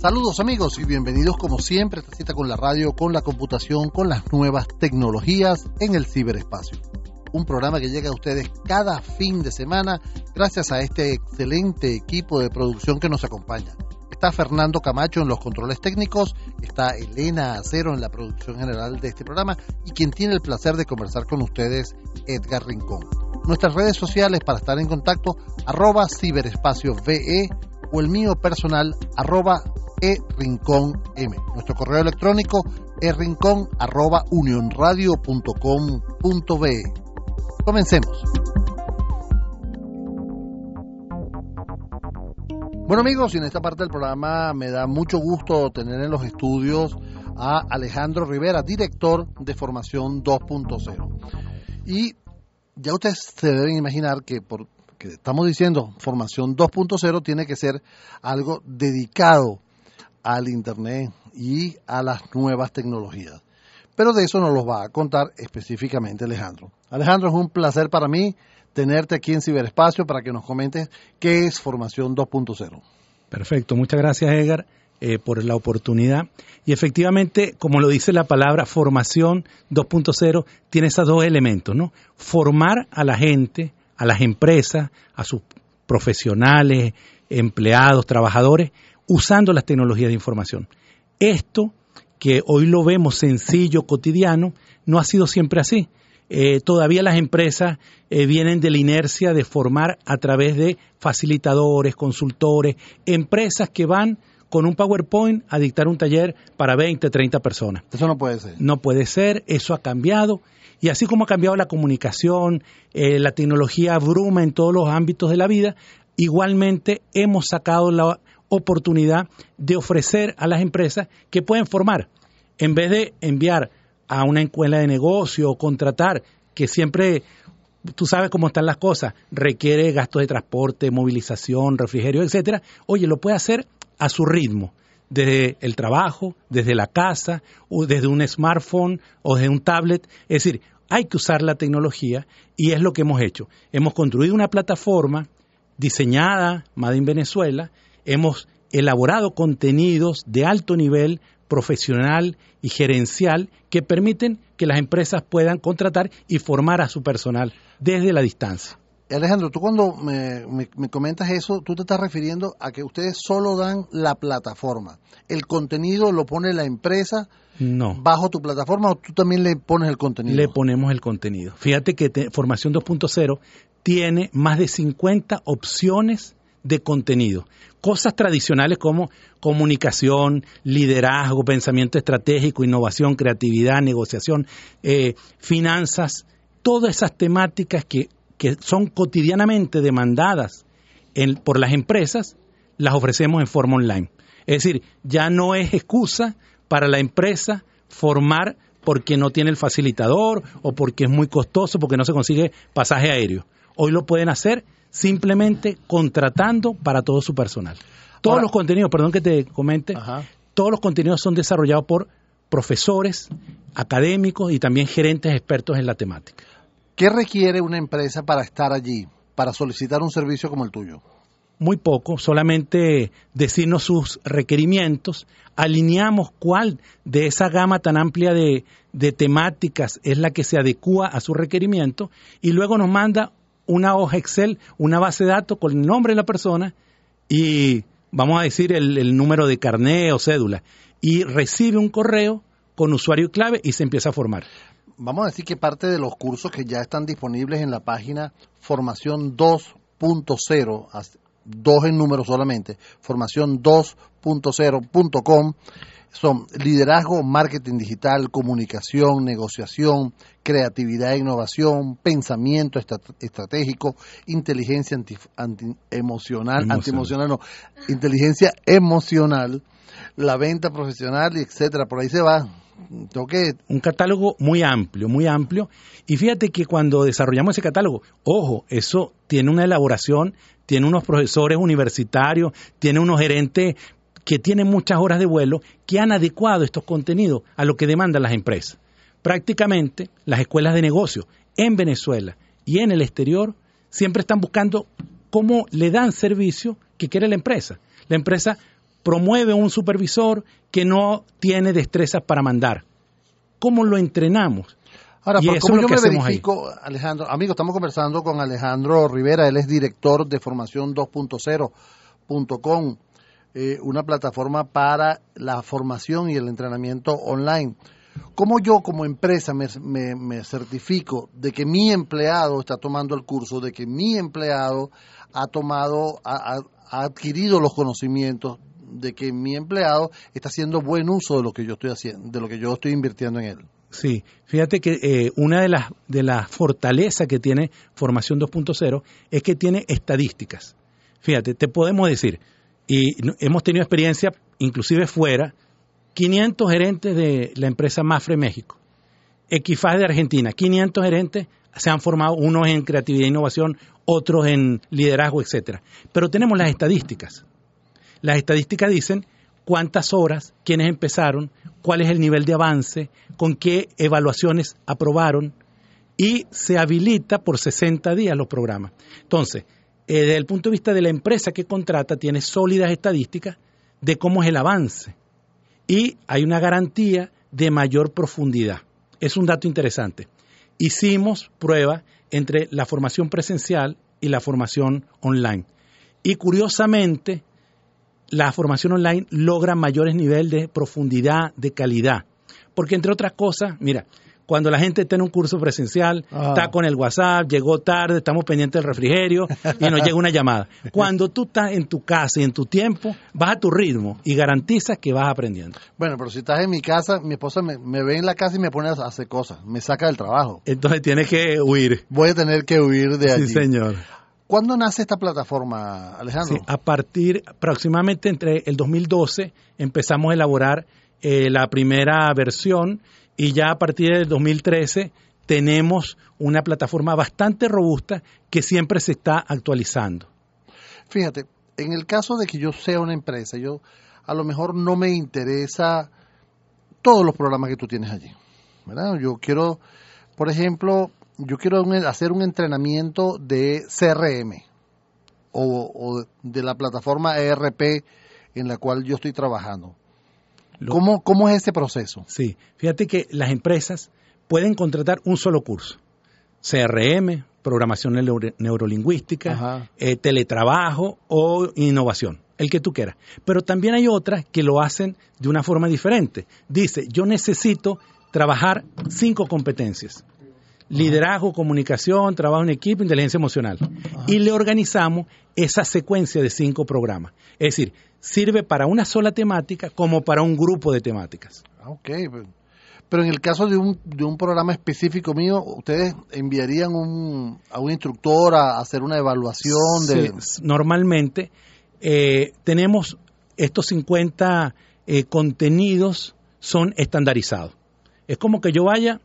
Saludos amigos y bienvenidos como siempre a esta cita con la radio, con la computación, con las nuevas tecnologías en el ciberespacio. Un programa que llega a ustedes cada fin de semana gracias a este excelente equipo de producción que nos acompaña. Está Fernando Camacho en los controles técnicos, está Elena Acero en la producción general de este programa y quien tiene el placer de conversar con ustedes, Edgar Rincón. Nuestras redes sociales para estar en contacto, arroba ciberespacio VE o el mío personal, arroba e rincón m. Nuestro correo electrónico es rincón arroba unionradio.com.be. Comencemos. Bueno amigos, y en esta parte del programa me da mucho gusto tener en los estudios a Alejandro Rivera, director de Formación 2.0. Y ya ustedes se deben imaginar que por que estamos diciendo Formación 2.0 tiene que ser algo dedicado al Internet y a las nuevas tecnologías. Pero de eso nos lo va a contar específicamente Alejandro. Alejandro, es un placer para mí tenerte aquí en Ciberespacio para que nos comentes qué es Formación 2.0. Perfecto, muchas gracias Edgar eh, por la oportunidad. Y efectivamente, como lo dice la palabra Formación 2.0, tiene esos dos elementos, ¿no? Formar a la gente, a las empresas, a sus profesionales, empleados, trabajadores, usando las tecnologías de información. Esto, que hoy lo vemos sencillo, cotidiano, no ha sido siempre así. Eh, todavía las empresas eh, vienen de la inercia de formar a través de facilitadores, consultores, empresas que van con un PowerPoint a dictar un taller para 20, 30 personas. Eso no puede ser. No puede ser, eso ha cambiado. Y así como ha cambiado la comunicación, eh, la tecnología abruma en todos los ámbitos de la vida, igualmente hemos sacado la oportunidad de ofrecer a las empresas que pueden formar. En vez de enviar a una escuela de negocio o contratar, que siempre, tú sabes cómo están las cosas, requiere gastos de transporte, movilización, refrigerio, etcétera. Oye, lo puede hacer a su ritmo, desde el trabajo, desde la casa, o desde un smartphone o desde un tablet. Es decir, hay que usar la tecnología y es lo que hemos hecho. Hemos construido una plataforma diseñada, Made in Venezuela, hemos elaborado contenidos de alto nivel profesional y gerencial que permiten que las empresas puedan contratar y formar a su personal desde la distancia. Alejandro, tú cuando me, comentas eso, tú te estás refiriendo a que ustedes solo dan la plataforma. ¿El contenido lo pone la empresa no. bajo tu plataforma o tú también le pones el contenido? Le ponemos el contenido. Fíjate que Formación 2.0 tiene más de 50 opciones de contenido. Cosas tradicionales como comunicación, liderazgo, pensamiento estratégico, innovación, creatividad, negociación, eh, finanzas, todas esas temáticas que, que son cotidianamente demandadas por las empresas, las ofrecemos en forma online. Es decir, ya no es excusa para la empresa formar porque no tiene el facilitador o porque es muy costoso, porque no se consigue pasaje aéreo. Hoy lo pueden hacer simplemente contratando para todo su personal. Todos los contenidos, perdón que te comente, todos los contenidos son desarrollados por profesores, académicos y también gerentes expertos en la temática. ¿Qué requiere una empresa para estar allí, para solicitar un servicio como el tuyo? Muy poco, solamente decirnos sus requerimientos, alineamos cuál de esa gama tan amplia de, de temáticas es la que se adecua a su requerimiento y luego nos manda una hoja Excel, una base de datos con el nombre de la persona y vamos a decir el, número de carné o cédula y recibe un correo con usuario y clave y se empieza a formar. Vamos a decir que parte de los cursos que ya están disponibles en la página formación 2.0, dos en número solamente, formación 2.0.com, son liderazgo, marketing digital, comunicación, negociación, creatividad e innovación, pensamiento estratégico, inteligencia anti, emocional, antiemocional, no, inteligencia emocional, la venta profesional, y etcétera. Por ahí se va. Un catálogo muy amplio, muy amplio. Y fíjate que cuando desarrollamos ese catálogo, ojo, eso tiene una elaboración, tiene unos profesores universitarios, tiene unos gerentes que tienen muchas horas de vuelo que han adecuado estos contenidos a lo que demandan las empresas. Prácticamente las escuelas de negocio en Venezuela y en el exterior siempre están buscando cómo le dan servicio que quiere la empresa. La empresa promueve un supervisor que no tiene destrezas para mandar. ¿Cómo lo entrenamos? Ahora, por cómo yo me verifico, Alejandro, amigo, estamos conversando con Alejandro Rivera, él es director de formación 2.0.com, eh, una plataforma para la formación y el entrenamiento online. ¿Cómo yo como empresa me, certifico de que mi empleado está tomando el curso, de que mi empleado ha tomado, ha, adquirido los conocimientos, de que mi empleado está haciendo buen uso de lo que yo estoy haciendo, de lo que yo estoy invirtiendo en él? Sí, fíjate que eh, una de las, de las fortalezas que tiene Formación 2.0 es que tiene estadísticas. Fíjate, te podemos decir, y hemos tenido experiencia inclusive fuera, 500 gerentes de la empresa Mafre México, Equifaz de Argentina, 500 gerentes se han formado, unos en creatividad e innovación, otros en liderazgo, etcétera. Pero tenemos las estadísticas. Las estadísticas dicen cuántas horas, quiénes empezaron, cuál es el nivel de avance, con qué evaluaciones aprobaron y se habilita por 60 días los programas. Entonces, eh, desde el punto de vista de la empresa que contrata, tiene sólidas estadísticas de cómo es el avance y hay una garantía de mayor profundidad. Es un dato interesante. Hicimos prueba entre la formación presencial y la formación online. Y curiosamente, la formación online logra mayores niveles de profundidad, de calidad. Porque entre otras cosas, mira, cuando la gente está en un curso presencial, ah. está con el WhatsApp, llegó tarde, estamos pendientes del refrigerio y nos llega una llamada. Cuando tú estás en tu casa y en tu tiempo, vas a tu ritmo y garantizas que vas aprendiendo. Bueno, pero si estás en mi casa, mi esposa me, ve en la casa y me pone a hacer cosas, me saca del trabajo. Entonces tienes que huir. Voy a tener que huir de allí. Sí, señor. ¿Cuándo nace esta plataforma, Alejandro? Sí, a partir aproximadamente entre el 2012 empezamos a elaborar eh, la primera versión y ya a partir del 2013 tenemos una plataforma bastante robusta que siempre se está actualizando. Fíjate, en el caso de que yo sea una empresa, yo a lo mejor no me interesa todos los programas que tú tienes allí. ¿verdad? Yo quiero, por ejemplo, yo quiero hacer un entrenamiento de CRM o, o de la plataforma ERP en la cual yo estoy trabajando. ¿Cómo, es ese proceso? Sí, fíjate que las empresas pueden contratar un solo curso. CRM, programación neurolingüística, eh, teletrabajo o innovación, el que tú quieras. Pero también hay otras que lo hacen de una forma diferente. Dice, yo necesito trabajar cinco competencias. Liderazgo, comunicación, trabajo en equipo, inteligencia emocional. Y le organizamos esa secuencia de cinco programas. Es decir, sirve para una sola temática como para un grupo de temáticas. Ah, ok, pero en el caso de un, de un programa específico mío, ¿ustedes enviarían un, a un instructor a hacer una evaluación? De... normalmente eh, tenemos estos 50 eh, contenidos son estandarizados. Es como que yo vaya,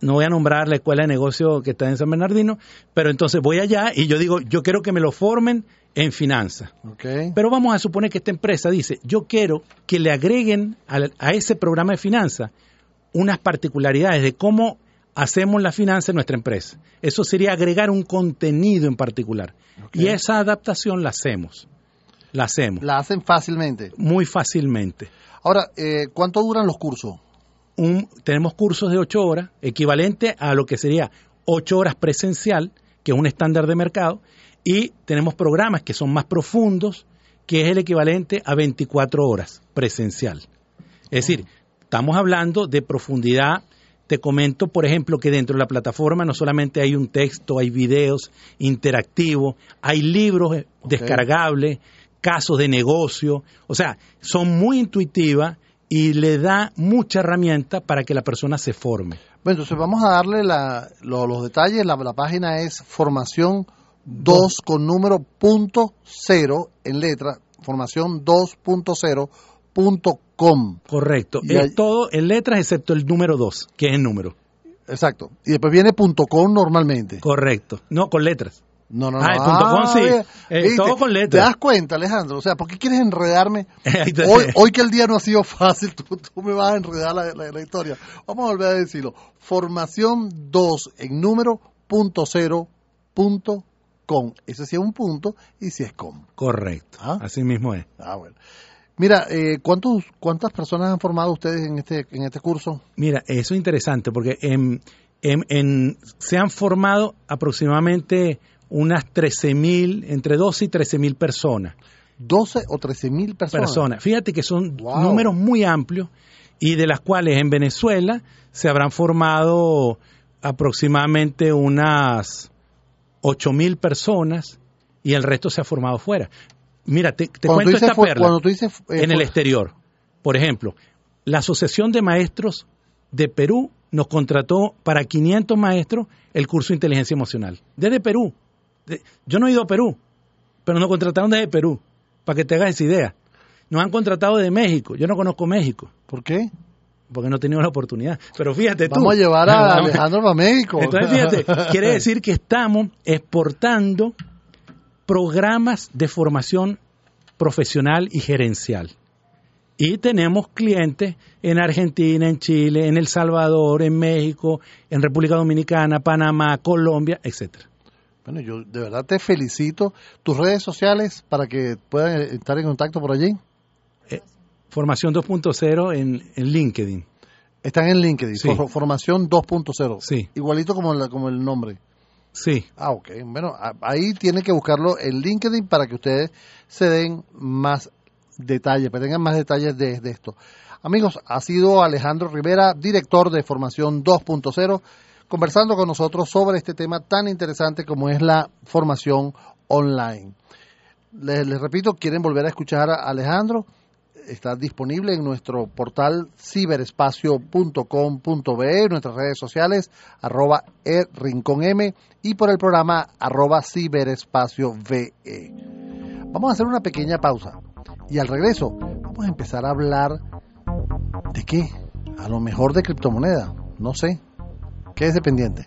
no voy a nombrar la escuela de negocio que está en San Bernardino, pero entonces voy allá y yo digo, yo quiero que me lo formen en finanzas. Pero vamos a suponer que esta empresa dice, yo quiero que le agreguen a, ese programa de finanzas unas particularidades de cómo hacemos la finanza en nuestra empresa. Eso sería agregar un contenido en particular. Y esa adaptación la hacemos. La hacemos. La hacen fácilmente. Muy fácilmente. Ahora, eh, ¿cuánto duran los cursos? Tenemos cursos de ocho horas, equivalente a lo que sería ocho horas presencial, que es un estándar de mercado, y tenemos programas que son más profundos, que es el equivalente a 24 horas presencial. Es decir, estamos hablando de profundidad. Te comento, por ejemplo, que dentro de la plataforma no solamente hay un texto, hay videos interactivos, hay libros descargables, casos de negocio, o sea, son muy intuitivas y le da mucha herramienta para que la persona se forme. Bueno, entonces vamos a darle los detalles. La, la página es formación 2 con número punto cero en letra, formación 2.0.com. Correcto. es todo en letras excepto el número 2, que es el número. Exacto. Y después viene punto .com normalmente. Correcto. No, con letras. No, no, no. Ah, el punto com sí. Ah, eh, todo con letras. ¿Te das cuenta, Alejandro? O sea, ¿por qué quieres enredarme? hoy, hoy que el día no ha sido fácil, tú, me vas a enredar la, la, historia. Vamos a volver a decirlo. Formación 2 en número punto cero ese sí es un punto y si es con. Correcto. ¿Ah? Así mismo es. Ah, bueno. Mira, eh, ¿cuántos, ¿cuántas personas han formado ustedes en este, en este curso? Mira, eso es interesante porque en, en, se han formado aproximadamente unas 13.000, entre 12 y 13.000 personas. 12 o 13.000 personas. Personas. Fíjate que son números muy amplios y de las cuales en Venezuela se habrán formado aproximadamente unas 8.000 personas y el resto se ha formado fuera. Mira, te, cuento esta perla eh, en el exterior. Por ejemplo, la Asociación de Maestros de Perú nos contrató para 500 maestros el curso de inteligencia emocional. Desde Perú. Yo no he ido a Perú, pero nos contrataron desde Perú, para que te hagas esa idea. Nos han contratado de México. Yo no conozco México. ¿Por qué? Porque no he tenido la oportunidad. Pero fíjate tú. Vamos a llevar a Alejandro a México. Entonces, fíjate, quiere decir que estamos exportando programas de formación profesional y gerencial. Y tenemos clientes en Argentina, en Chile, en El Salvador, en México, en República Dominicana, Panamá, Colombia, etcétera. Bueno, yo de verdad te felicito. ¿Tus redes sociales para que puedan estar en contacto por allí? Eh, formación 2.0 en, en, LinkedIn. Están en LinkedIn, Formación 2.0. Sí. Igualito como, como el nombre. Sí. Ah, ok. Bueno, ahí tienen que buscarlo en LinkedIn para que ustedes se den más detalles, para tengan más detalles de, esto. Amigos, ha sido Alejandro Rivera, director de Formación 2.0, conversando con nosotros sobre este tema tan interesante como es la formación online. Les, repito, quieren volver a escuchar a Alejandro está disponible en nuestro portal ciberespacio.com.be, nuestras redes sociales, arroba e y por el programa arroba ciberespacio VE. Vamos a hacer una pequeña pausa y al regreso vamos a empezar a hablar de qué? A lo mejor de criptomoneda, no sé. Quédese pendiente.